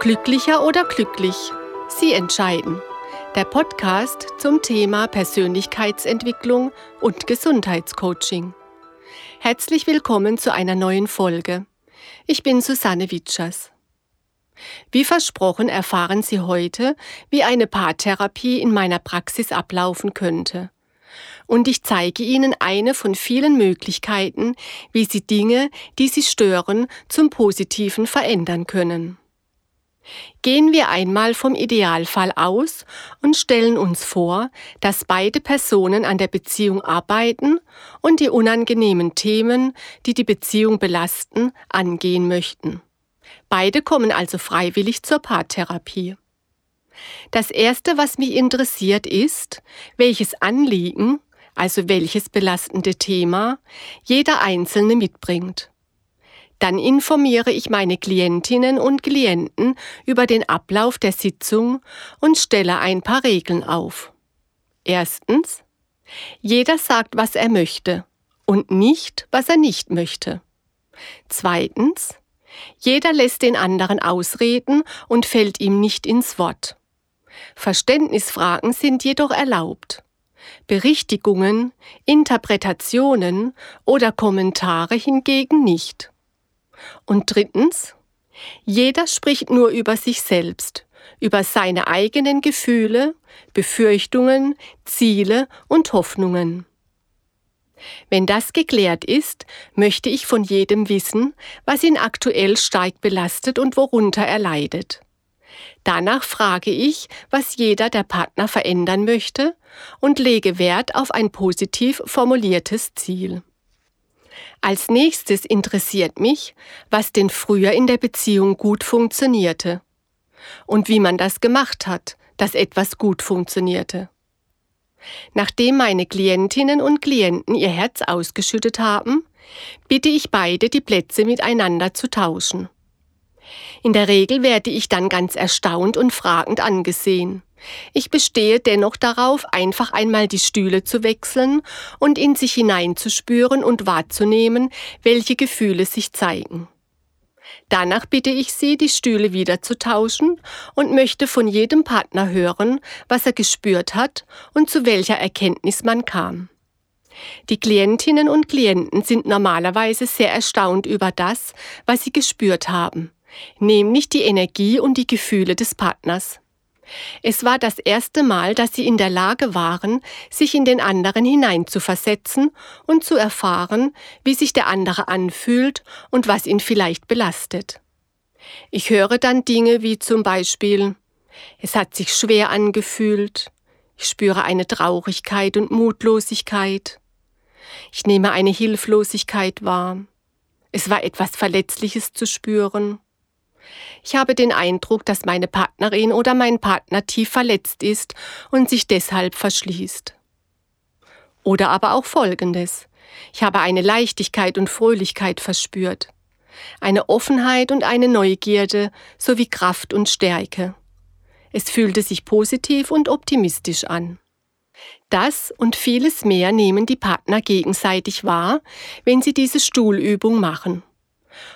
Glücklicher oder glücklich? Sie entscheiden. Der Podcast zum Thema Persönlichkeitsentwicklung und Gesundheitscoaching. Herzlich willkommen zu einer neuen Folge. Ich bin Susanne Witschers. Wie versprochen erfahren Sie heute, wie eine Paartherapie in meiner Praxis ablaufen könnte. Und ich zeige Ihnen eine von vielen Möglichkeiten, wie Sie Dinge, die Sie stören, zum Positiven verändern können. Gehen wir einmal vom Idealfall aus und stellen uns vor, dass beide Personen an der Beziehung arbeiten und die unangenehmen Themen, die die Beziehung belasten, angehen möchten. Beide kommen also freiwillig zur Paartherapie. Das Erste, was mich interessiert, ist, welches Anliegen, also welches belastende Thema, jeder Einzelne mitbringt. Dann informiere ich meine Klientinnen und Klienten über den Ablauf der Sitzung und stelle ein paar Regeln auf. Erstens, jeder sagt, was er möchte und nicht, was er nicht möchte. Zweitens, jeder lässt den anderen ausreden und fällt ihm nicht ins Wort. Verständnisfragen sind jedoch erlaubt. Berichtigungen, Interpretationen oder Kommentare hingegen nicht. Und drittens, jeder spricht nur über sich selbst, über seine eigenen Gefühle, Befürchtungen, Ziele und Hoffnungen. Wenn das geklärt ist, möchte ich von jedem wissen, was ihn aktuell stark belastet und worunter er leidet. Danach frage ich, was jeder der Partner verändern möchte und lege Wert auf ein positiv formuliertes Ziel. Als nächstes interessiert mich, was denn früher in der Beziehung gut funktionierte und wie man das gemacht hat, dass etwas gut funktionierte. Nachdem meine Klientinnen und Klienten ihr Herz ausgeschüttet haben, bitte ich beide, die Plätze miteinander zu tauschen. In der Regel werde ich dann ganz erstaunt und fragend angesehen. Ich bestehe dennoch darauf, einfach einmal die Stühle zu wechseln und in sich hineinzuspüren und wahrzunehmen, welche Gefühle sich zeigen. Danach bitte ich Sie, die Stühle wieder zu tauschen und möchte von jedem Partner hören, was er gespürt hat und zu welcher Erkenntnis man kam. Die Klientinnen und Klienten sind normalerweise sehr erstaunt über das, was sie gespürt haben, nämlich die Energie und die Gefühle des Partners. Es war das erste Mal, dass sie in der Lage waren, sich in den anderen hineinzuversetzen und zu erfahren, wie sich der andere anfühlt und was ihn vielleicht belastet. Ich höre dann Dinge wie zum Beispiel Es hat sich schwer angefühlt, ich spüre eine Traurigkeit und Mutlosigkeit, ich nehme eine Hilflosigkeit wahr, es war etwas Verletzliches zu spüren, ich habe den Eindruck, dass meine Partnerin oder mein Partner tief verletzt ist und sich deshalb verschließt. Oder aber auch Folgendes. Ich habe eine Leichtigkeit und Fröhlichkeit verspürt, eine Offenheit und eine Neugierde sowie Kraft und Stärke. Es fühlte sich positiv und optimistisch an. Das und vieles mehr nehmen die Partner gegenseitig wahr, wenn sie diese Stuhlübung machen.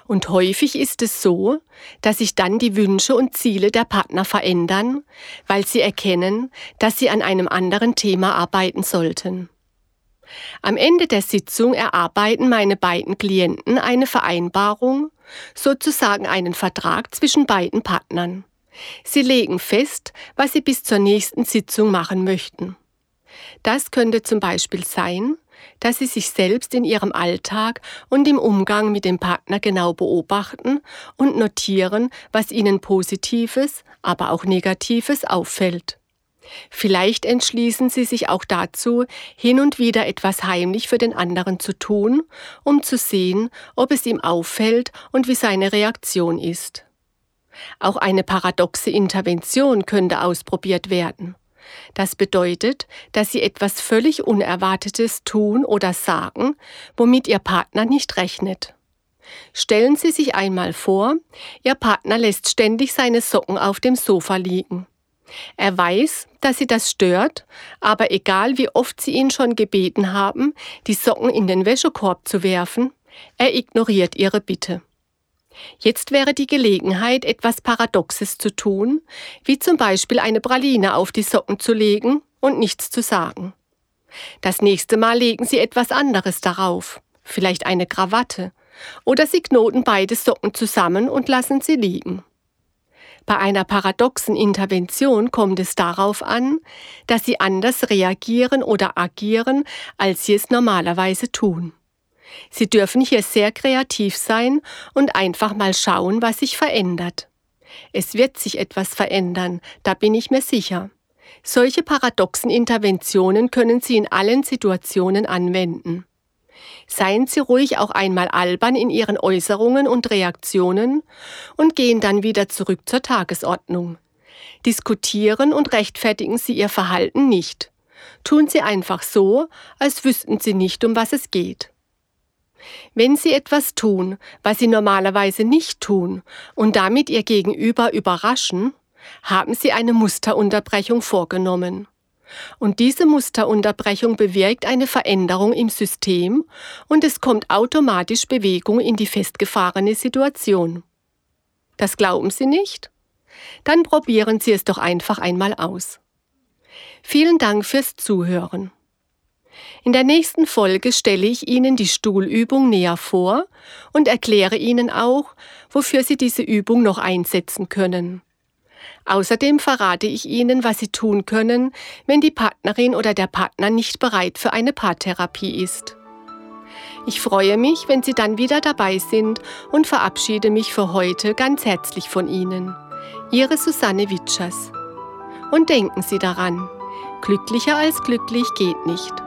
Und häufig ist es so, dass sich dann die Wünsche und Ziele der Partner verändern, weil sie erkennen, dass sie an einem anderen Thema arbeiten sollten. Am Ende der Sitzung erarbeiten meine beiden Klienten eine Vereinbarung, sozusagen einen Vertrag zwischen beiden Partnern. Sie legen fest, was sie bis zur nächsten Sitzung machen möchten. Das könnte zum Beispiel sein, dass sie sich selbst in ihrem Alltag und im Umgang mit dem Partner genau beobachten und notieren, was ihnen Positives, aber auch Negatives auffällt. Vielleicht entschließen sie sich auch dazu, hin und wieder etwas heimlich für den anderen zu tun, um zu sehen, ob es ihm auffällt und wie seine Reaktion ist. Auch eine paradoxe Intervention könnte ausprobiert werden. Das bedeutet, dass Sie etwas völlig Unerwartetes tun oder sagen, womit Ihr Partner nicht rechnet. Stellen Sie sich einmal vor, Ihr Partner lässt ständig seine Socken auf dem Sofa liegen. Er weiß, dass Sie das stört, aber egal wie oft Sie ihn schon gebeten haben, die Socken in den Wäschekorb zu werfen, er ignoriert Ihre Bitte. Jetzt wäre die Gelegenheit, etwas Paradoxes zu tun, wie zum Beispiel eine Praline auf die Socken zu legen und nichts zu sagen. Das nächste Mal legen Sie etwas anderes darauf, vielleicht eine Krawatte, oder Sie knoten beide Socken zusammen und lassen sie liegen. Bei einer paradoxen Intervention kommt es darauf an, dass Sie anders reagieren oder agieren, als Sie es normalerweise tun. Sie dürfen hier sehr kreativ sein und einfach mal schauen, was sich verändert. Es wird sich etwas verändern, da bin ich mir sicher. Solche paradoxen Interventionen können Sie in allen Situationen anwenden. Seien Sie ruhig auch einmal albern in Ihren Äußerungen und Reaktionen und gehen dann wieder zurück zur Tagesordnung. Diskutieren und rechtfertigen Sie Ihr Verhalten nicht. Tun Sie einfach so, als wüssten Sie nicht, um was es geht. Wenn Sie etwas tun, was Sie normalerweise nicht tun und damit Ihr Gegenüber überraschen, haben Sie eine Musterunterbrechung vorgenommen. Und diese Musterunterbrechung bewirkt eine Veränderung im System und es kommt automatisch Bewegung in die festgefahrene Situation. Das glauben Sie nicht? Dann probieren Sie es doch einfach einmal aus. Vielen Dank fürs Zuhören. In der nächsten Folge stelle ich Ihnen die Stuhlübung näher vor und erkläre Ihnen auch, wofür Sie diese Übung noch einsetzen können. Außerdem verrate ich Ihnen, was Sie tun können, wenn die Partnerin oder der Partner nicht bereit für eine Paartherapie ist. Ich freue mich, wenn Sie dann wieder dabei sind und verabschiede mich für heute ganz herzlich von Ihnen. Ihre Susanne Witschers. Und denken Sie daran, glücklicher als glücklich geht nicht.